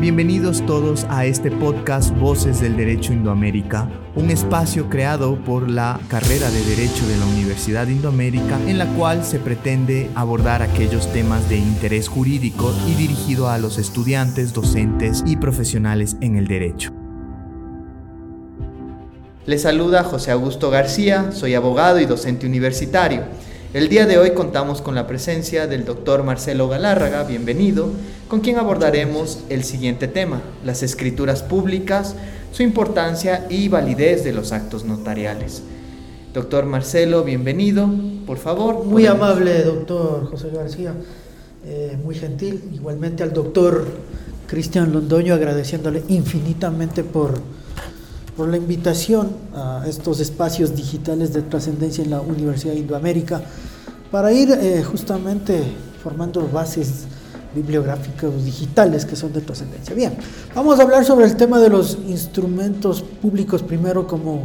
Bienvenidos todos a este podcast Voces del Derecho Indoamérica, un espacio creado por la carrera de Derecho de la Universidad Indoamérica en la cual se pretende abordar aquellos temas de interés jurídico y dirigido a los estudiantes, docentes y profesionales en el derecho. Les saluda José Augusto García, soy abogado y docente universitario. El día de hoy contamos con la presencia del doctor Marcelo Galárraga, bienvenido, con quien abordaremos el siguiente tema, las escrituras públicas, su importancia y validez de los actos notariales. Doctor Marcelo, bienvenido, por favor. Muy amable, doctor José García, eh, muy gentil. Igualmente al doctor Cristian Londoño, agradeciéndole infinitamente por, por la invitación a estos espacios digitales de trascendencia en la Universidad de Indoamérica para ir eh, justamente formando bases bibliográficos digitales que son de trascendencia. Bien, vamos a hablar sobre el tema de los instrumentos públicos primero como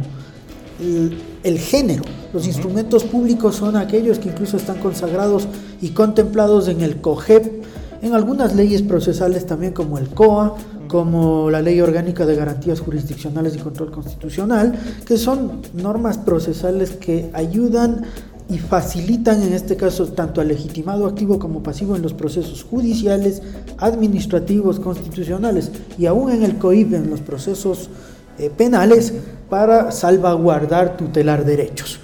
el, género. Los instrumentos públicos son aquellos que incluso están consagrados y contemplados en el COGEP, en algunas leyes procesales también como el COA, como la Ley Orgánica de Garantías Jurisdiccionales y Control Constitucional, que son normas procesales que ayudan y facilitan en este caso tanto al legitimado activo como pasivo en los procesos judiciales, administrativos, constitucionales y aún en el COIP, en los procesos eh, penales, para salvaguardar, tutelar derechos.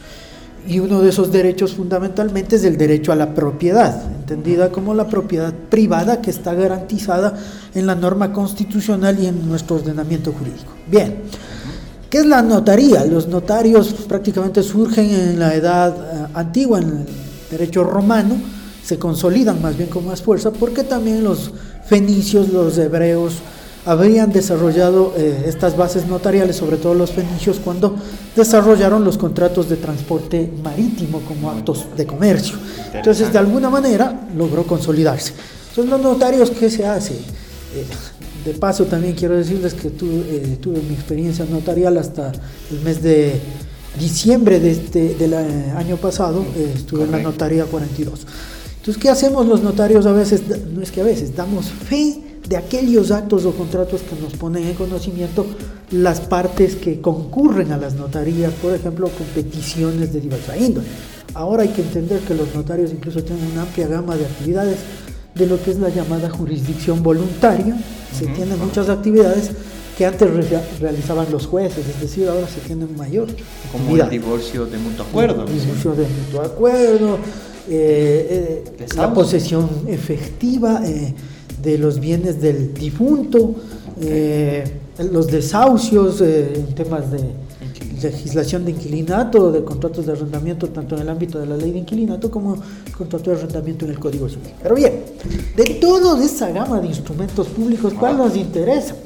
Y uno de esos derechos fundamentalmente es el derecho a la propiedad, entendida como la propiedad privada que está garantizada en la norma constitucional y en nuestro ordenamiento jurídico. Bien. ¿Qué es la notaría? Los notarios prácticamente surgen en la edad eh, antigua, en el derecho romano, se consolidan más bien con más fuerza, porque también los fenicios, los hebreos, habrían desarrollado eh, estas bases notariales, sobre todo los fenicios, cuando desarrollaron los contratos de transporte marítimo como actos de comercio. Entonces, de alguna manera, logró consolidarse. Son los notarios que se hace. Eh, de paso también quiero decirles que eh, tuve mi experiencia notarial hasta el mes de diciembre de este, del año pasado, eh, estuve en la notaría 42. Entonces, ¿qué hacemos los notarios a veces? No es que a veces, damos fe de aquellos actos o contratos que nos ponen en conocimiento las partes que concurren a las notarías, por ejemplo, con peticiones de diversa índole. Ahora hay que entender que los notarios incluso tienen una amplia gama de actividades de lo que es la llamada jurisdicción voluntaria. Se tienen muchas actividades que antes realizaban los jueces, es decir, ahora se tienen mayor. Como el divorcio de mutuo acuerdo. El divorcio de mutuo acuerdo, eh, eh, la posesión efectiva eh, de los bienes del difunto, los desahucios en temas de legislación de inquilinato, de contratos de arrendamiento, tanto en el ámbito de la ley de inquilinato como contrato de arrendamiento en el Código Civil. Pero bien, de toda esa gama de instrumentos públicos, ¿cuál nos interesa?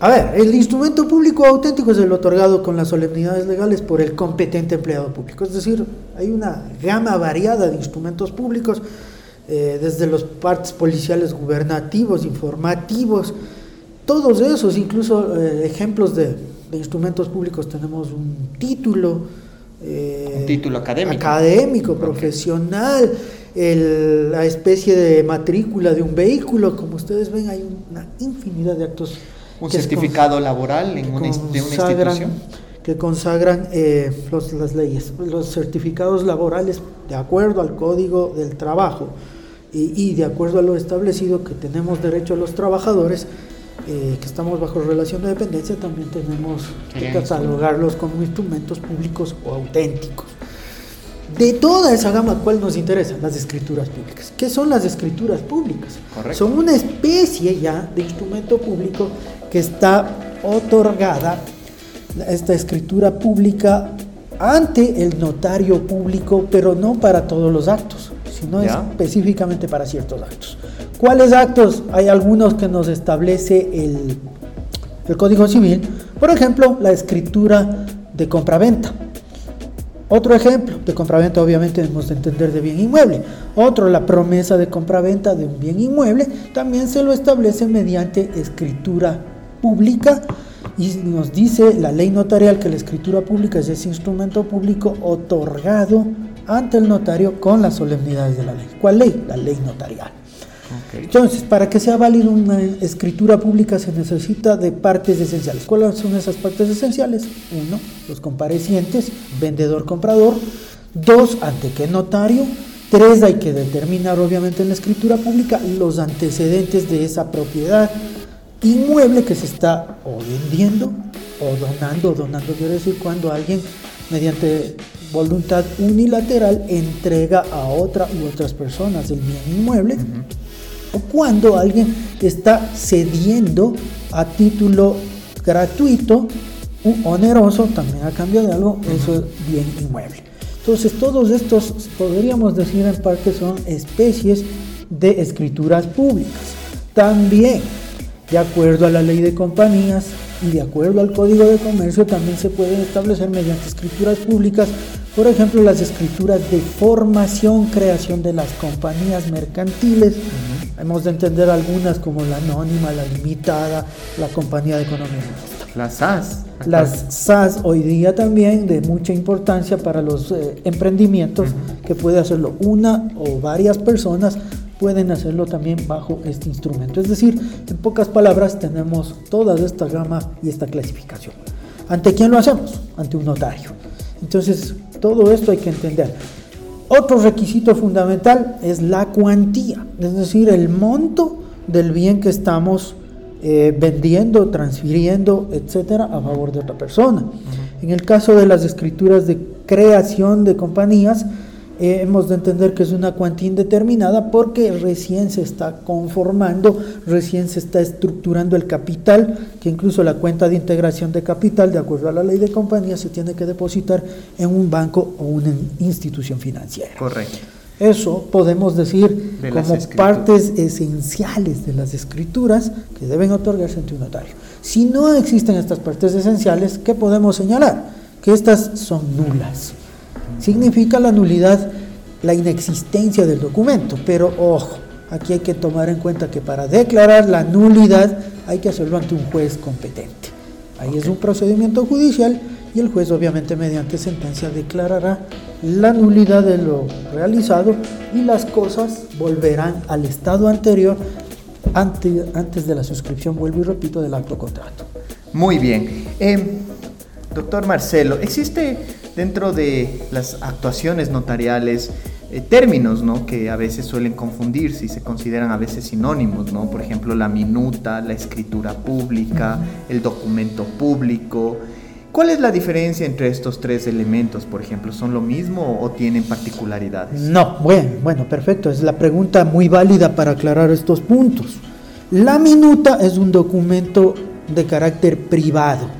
A ver, el instrumento público auténtico es el otorgado con las solemnidades legales por el competente empleado público. Es decir, hay una gama variada de instrumentos públicos, eh, desde los partes policiales gubernativos, informativos, todos esos, incluso eh, ejemplos de de instrumentos públicos tenemos un título. Eh, un título académico. Académico, profesional, la especie de matrícula de un vehículo. Como ustedes ven, hay una infinidad de actos. Un certificado laboral en una, de una institución. Que consagran eh, las leyes, los certificados laborales de acuerdo al Código del Trabajo y, y de acuerdo a lo establecido que tenemos derecho a los trabajadores eh, que estamos bajo relación de dependencia, también tenemos que catalogarlos como instrumentos públicos o auténticos. De toda esa gama, ¿cuál nos interesa? Las escrituras públicas. ¿Qué son las escrituras públicas? Son una especie ya de instrumento público que está otorgada, esta escritura pública, ante el notario público, pero no para todos los actos, sino específicamente para ciertos actos. ¿Cuáles actos? Hay algunos que nos establece el, el Código Civil. Por ejemplo, la escritura de compraventa. Otro ejemplo de compraventa, obviamente, debemos entender de bien inmueble. Otro, la promesa de compraventa de un bien inmueble, también se lo establece mediante escritura pública y nos dice la ley notarial que la escritura pública es ese instrumento público otorgado ante el notario con las solemnidades de la ley. ¿Cuál ley? La ley notarial. Entonces, para que sea válido una escritura pública se necesita de partes esenciales. ¿Cuáles son esas partes esenciales? Uno, los comparecientes, vendedor-comprador. Dos, ante qué notario. Tres, hay que determinar obviamente en la escritura pública los antecedentes de esa propiedad inmueble que se está o vendiendo o donando. Donando quiere decir cuando alguien mediante voluntad unilateral entrega a otra u otras personas el bien inmueble o cuando alguien está cediendo a título gratuito, un oneroso, también a cambio de algo, eso es bien inmueble. Entonces todos estos podríamos decir en parte son especies de escrituras públicas. También, de acuerdo a la ley de compañías y de acuerdo al código de comercio, también se pueden establecer mediante escrituras públicas, por ejemplo, las escrituras de formación, creación de las compañías mercantiles, Hemos de entender algunas como la anónima, la limitada, la compañía de economía. Las SAS. Las SAS hoy día también de mucha importancia para los eh, emprendimientos, que puede hacerlo una o varias personas, pueden hacerlo también bajo este instrumento. Es decir, en pocas palabras tenemos toda esta gama y esta clasificación. ¿Ante quién lo hacemos? Ante un notario. Entonces, todo esto hay que entender. Otro requisito fundamental es la cuantía, es decir, el monto del bien que estamos eh, vendiendo, transfiriendo, etcétera, a favor de otra persona. En el caso de las escrituras de creación de compañías, eh, hemos de entender que es una cuantía indeterminada porque recién se está conformando, recién se está estructurando el capital, que incluso la cuenta de integración de capital, de acuerdo a la ley de compañía, se tiene que depositar en un banco o una institución financiera. Correcto. Eso podemos decir como partes esenciales de las escrituras que deben otorgarse ante un notario. Si no existen estas partes esenciales, ¿qué podemos señalar? Que estas son nulas significa la nulidad, la inexistencia del documento. Pero ojo, aquí hay que tomar en cuenta que para declarar la nulidad hay que hacerlo ante un juez competente. Ahí es un procedimiento judicial y el juez obviamente mediante sentencia declarará la nulidad de lo realizado y las cosas volverán al estado anterior antes, antes de la suscripción, vuelvo y repito, del acto contrato. Muy bien. Eh, doctor Marcelo, ¿existe dentro de las actuaciones notariales eh, términos ¿no? que a veces suelen confundirse y se consideran a veces sinónimos, ¿no? por ejemplo la minuta, la escritura pública, el documento público. ¿Cuál es la diferencia entre estos tres elementos, por ejemplo? ¿Son lo mismo o tienen particularidades? No, bueno, bueno, perfecto. Es la pregunta muy válida para aclarar estos puntos. La minuta es un documento de carácter privado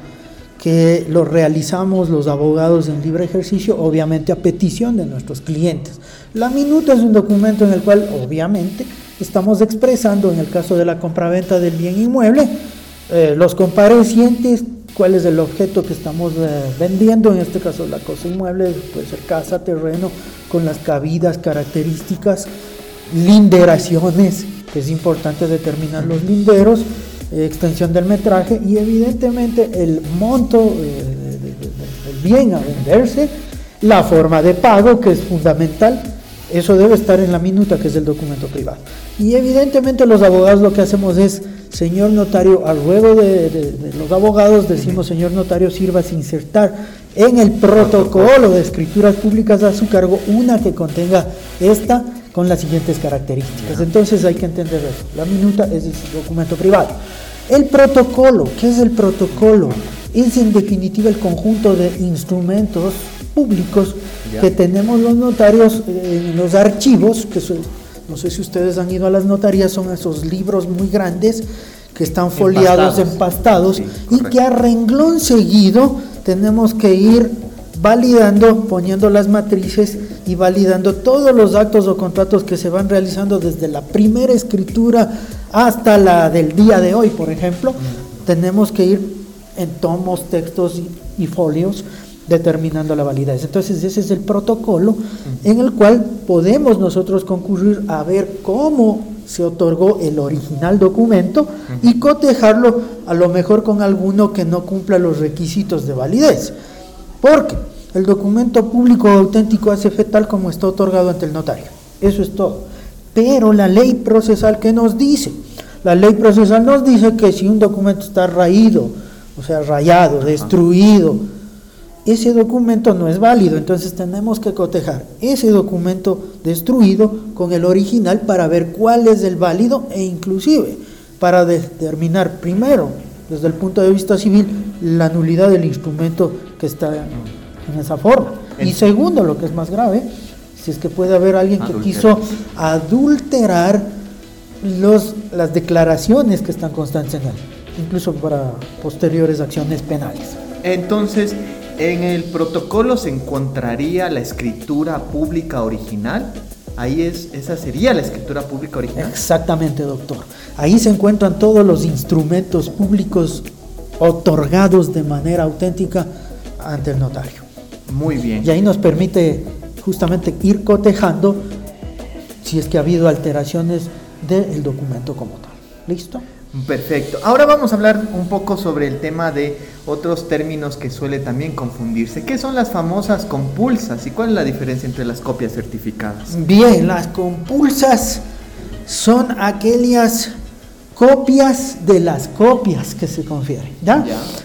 que lo realizamos los abogados en libre ejercicio, obviamente a petición de nuestros clientes. La minuta es un documento en el cual, obviamente, estamos expresando, en el caso de la compraventa del bien inmueble, eh, los comparecientes, cuál es el objeto que estamos eh, vendiendo, en este caso la cosa inmueble, puede ser casa, terreno, con las cabidas, características, linderaciones, que es importante determinar los linderos, extensión del metraje y evidentemente el monto eh, del bien a venderse, la forma de pago que es fundamental, eso debe estar en la minuta que es el documento privado. Y evidentemente los abogados lo que hacemos es, señor notario, al ruego de, los abogados decimos, señor notario, sirva a insertar en el protocolo de escrituras públicas a su cargo una que contenga esta con las siguientes características. Entonces hay que entender eso. La minuta es el documento privado. El protocolo, ¿qué es el protocolo? Es en definitiva el conjunto de instrumentos públicos que tenemos los notarios en los archivos, que no sé si ustedes han ido a las notarías, son esos libros muy grandes que están foliados, empastados, y que a renglón seguido tenemos que ir validando, poniendo las matrices y validando todos los actos o contratos que se van realizando desde la primera escritura hasta la del día de hoy, por ejemplo. Tenemos que ir en tomos, textos y, folios determinando la validez. Entonces ese es el protocolo en el cual podemos nosotros concurrir a ver cómo se otorgó el original documento y cotejarlo a lo mejor con alguno que no cumpla los requisitos de validez. Porque el documento público auténtico hace fe tal como está otorgado ante el notario. Eso es todo. Pero la ley procesal, ¿qué nos dice? La ley procesal nos dice que si un documento está raído, o sea, rayado, destruido, ese documento no es válido, entonces tenemos que cotejar ese documento destruido con el original para ver cuál es el válido e inclusive para determinar primero, desde el punto de vista civil, la nulidad del instrumento que está en esa forma. Y segundo, lo que es más grave, si es que puede haber alguien que quiso adulterar los, las declaraciones que están constantes en él, incluso para posteriores acciones penales. Entonces, en el protocolo se encontraría la escritura pública original. Ahí es, esa sería la escritura pública original. Exactamente, doctor. Ahí se encuentran todos los instrumentos públicos otorgados de manera auténtica ante el notario. Muy bien. Y ahí nos permite justamente ir cotejando si es que ha habido alteraciones del documento como tal. ¿Listo? Perfecto. Ahora vamos a hablar un poco sobre el tema de otros términos que suele también confundirse. ¿Qué son las famosas compulsas y cuál es la diferencia entre las copias certificadas? Bien, las compulsas son aquellas copias de las copias que se confieren. ¿ya?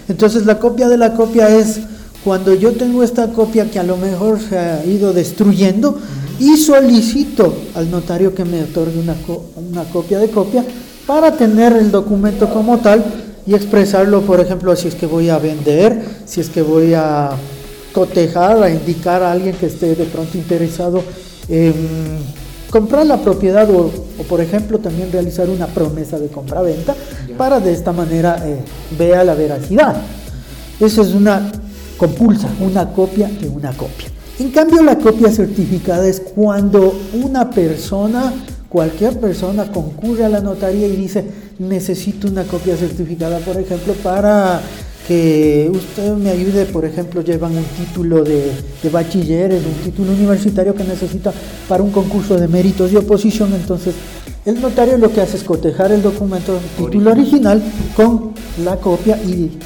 Entonces la copia de la copia es cuando yo tengo esta copia que a lo mejor se ha ido destruyendo y solicito al notario que me otorgue una, una copia de copia para tener el documento como tal y expresarlo, por ejemplo, si es que voy a vender, si es que voy a cotejar, a indicar a alguien que esté de pronto interesado en comprar la propiedad o, por ejemplo, también realizar una promesa de compra-venta para de esta manera eh, vea la veracidad. Esa es una compulsa, una copia de una copia. En cambio, la copia certificada es cuando una persona cualquier persona concurre a la notaría y dice, necesito una copia certificada, por ejemplo, para que usted me ayude, por ejemplo, llevan un título de, de bachilleres, un título universitario que necesita para un concurso de méritos y oposición, entonces el notario lo que hace es cotejar el documento, título original, con la copia y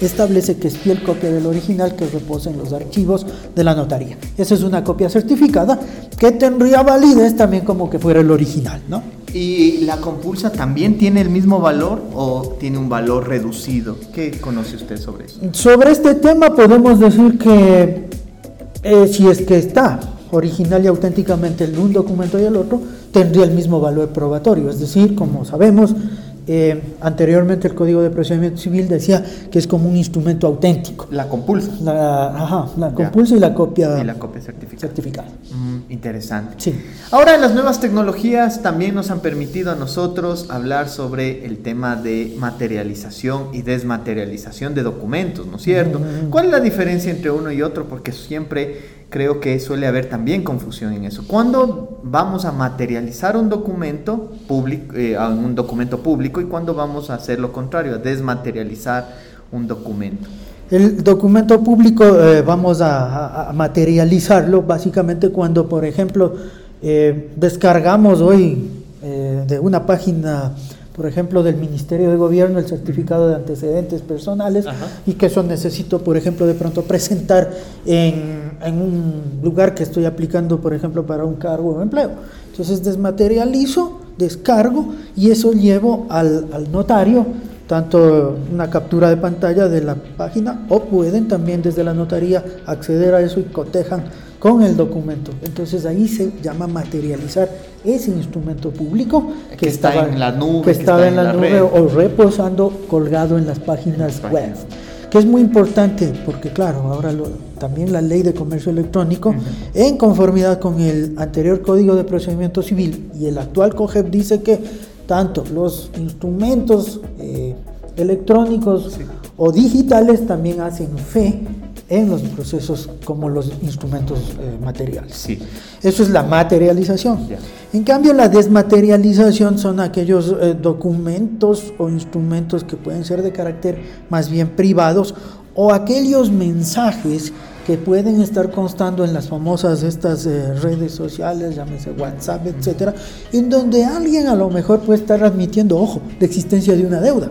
establece que es fiel copia del original que reposa en los archivos de la notaría. Esa es una copia certificada que tendría validez también como que fuera el original, ¿no? ¿Y la compulsa también tiene el mismo valor o tiene un valor reducido? ¿Qué conoce usted sobre eso? Sobre este tema podemos decir que eh, si es que está original y auténticamente en un documento y el otro, tendría el mismo valor probatorio. Es decir, como sabemos, eh, anteriormente el Código de Procedimiento Civil decía que es como un instrumento auténtico. La compulsa. La, ajá, la compulsa y la copia, y la copia certificada. Mm, interesante. Sí. Ahora las nuevas tecnologías también nos han permitido a nosotros hablar sobre el tema de materialización y desmaterialización de documentos, ¿no es cierto? Mm. ¿Cuál es la diferencia entre uno y otro? Porque siempre creo que suele haber también confusión en eso. ¿Cuándo vamos a materializar un documento público, eh, un documento público y cuándo vamos a hacer lo contrario, a desmaterializar un documento? El documento público eh, vamos a, materializarlo básicamente cuando, por ejemplo, eh, descargamos hoy de una página por ejemplo, del Ministerio de Gobierno, el certificado de antecedentes personales, y que eso necesito, por ejemplo, de pronto presentar en, un lugar que estoy aplicando, por ejemplo, para un cargo o empleo. Entonces desmaterializo, descargo y eso llevo al, al notario tanto una captura de pantalla de la página o pueden también desde la notaría acceder a eso y cotejan con el documento. Entonces ahí se llama materializar ese instrumento público que, está en la nube, que, estaba en, la, nube o reposando colgado en las páginas web. Que es muy importante porque claro, ahora también la ley de comercio electrónico, en conformidad con el anterior Código de Procedimiento Civil y el actual COGEP dice que tanto los instrumentos eh, electrónicos o digitales también hacen fe en los procesos como los instrumentos eh, materiales. Sí. Eso es la materialización. En cambio, la desmaterialización son aquellos eh, documentos o instrumentos que pueden ser de carácter más bien privados o aquellos mensajes que pueden estar constando en las famosas estas eh, redes sociales, llámese WhatsApp, etcétera, en donde alguien a lo mejor puede estar admitiendo, ojo, la existencia de una deuda.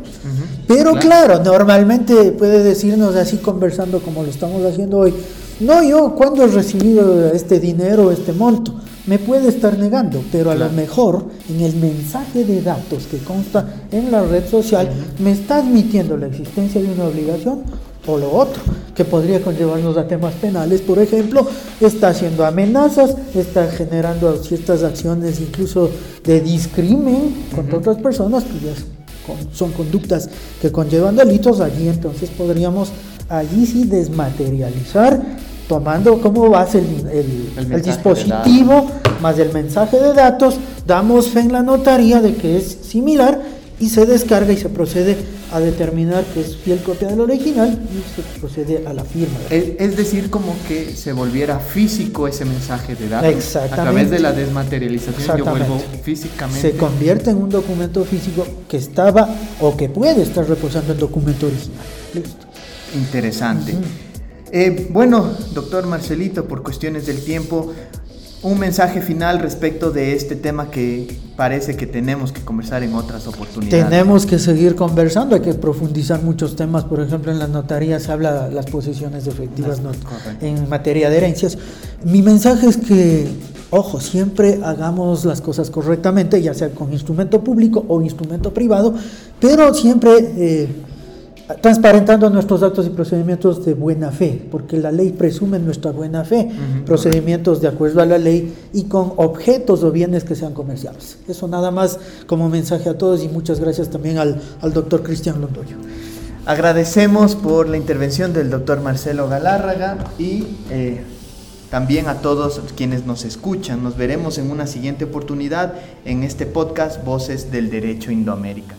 Pero claro. normalmente puede decirnos así conversando como lo estamos haciendo hoy, no yo, ¿cuándo he recibido este dinero, este monto? me puede estar negando, pero a lo mejor en el mensaje de datos que consta en la red social me está admitiendo la existencia de una obligación o lo otro, que podría conllevarnos a temas penales, por ejemplo, está haciendo amenazas, está generando ciertas acciones incluso de discrimen contra otras personas, que ya son conductas que conllevan delitos, allí entonces podríamos allí sí desmaterializar tomando como base el, dispositivo más el mensaje de datos, damos fe en la notaría de que es similar y se descarga y se procede a determinar que es fiel copia del original y se procede a la firma. Es, decir, como que se volviera físico ese mensaje de datos. Exactamente. A través de la desmaterialización yo vuelvo físicamente. Se convierte en un documento físico que estaba o que puede estar reposando el documento original. Listo. Interesante. Eh, bueno, doctor Marcelito, por cuestiones del tiempo, un mensaje final respecto de este tema que parece que tenemos que conversar en otras oportunidades. Tenemos que seguir conversando, hay que profundizar muchos temas, por ejemplo en la notaría se habla las posiciones efectivas en materia de herencias. Mi mensaje es que, ojo, siempre hagamos las cosas correctamente, ya sea con instrumento público o instrumento privado, pero siempre... Eh, transparentando nuestros actos y procedimientos de buena fe, porque la ley presume nuestra buena fe, procedimientos de acuerdo a la ley y con objetos o bienes que sean comerciales. Eso nada más como mensaje a todos y muchas gracias también al, doctor Cristian Londoño. Agradecemos por la intervención del doctor Marcelo Galárraga y eh, también a todos quienes nos escuchan. Nos veremos en una siguiente oportunidad en este podcast Voces del Derecho Indoamérica.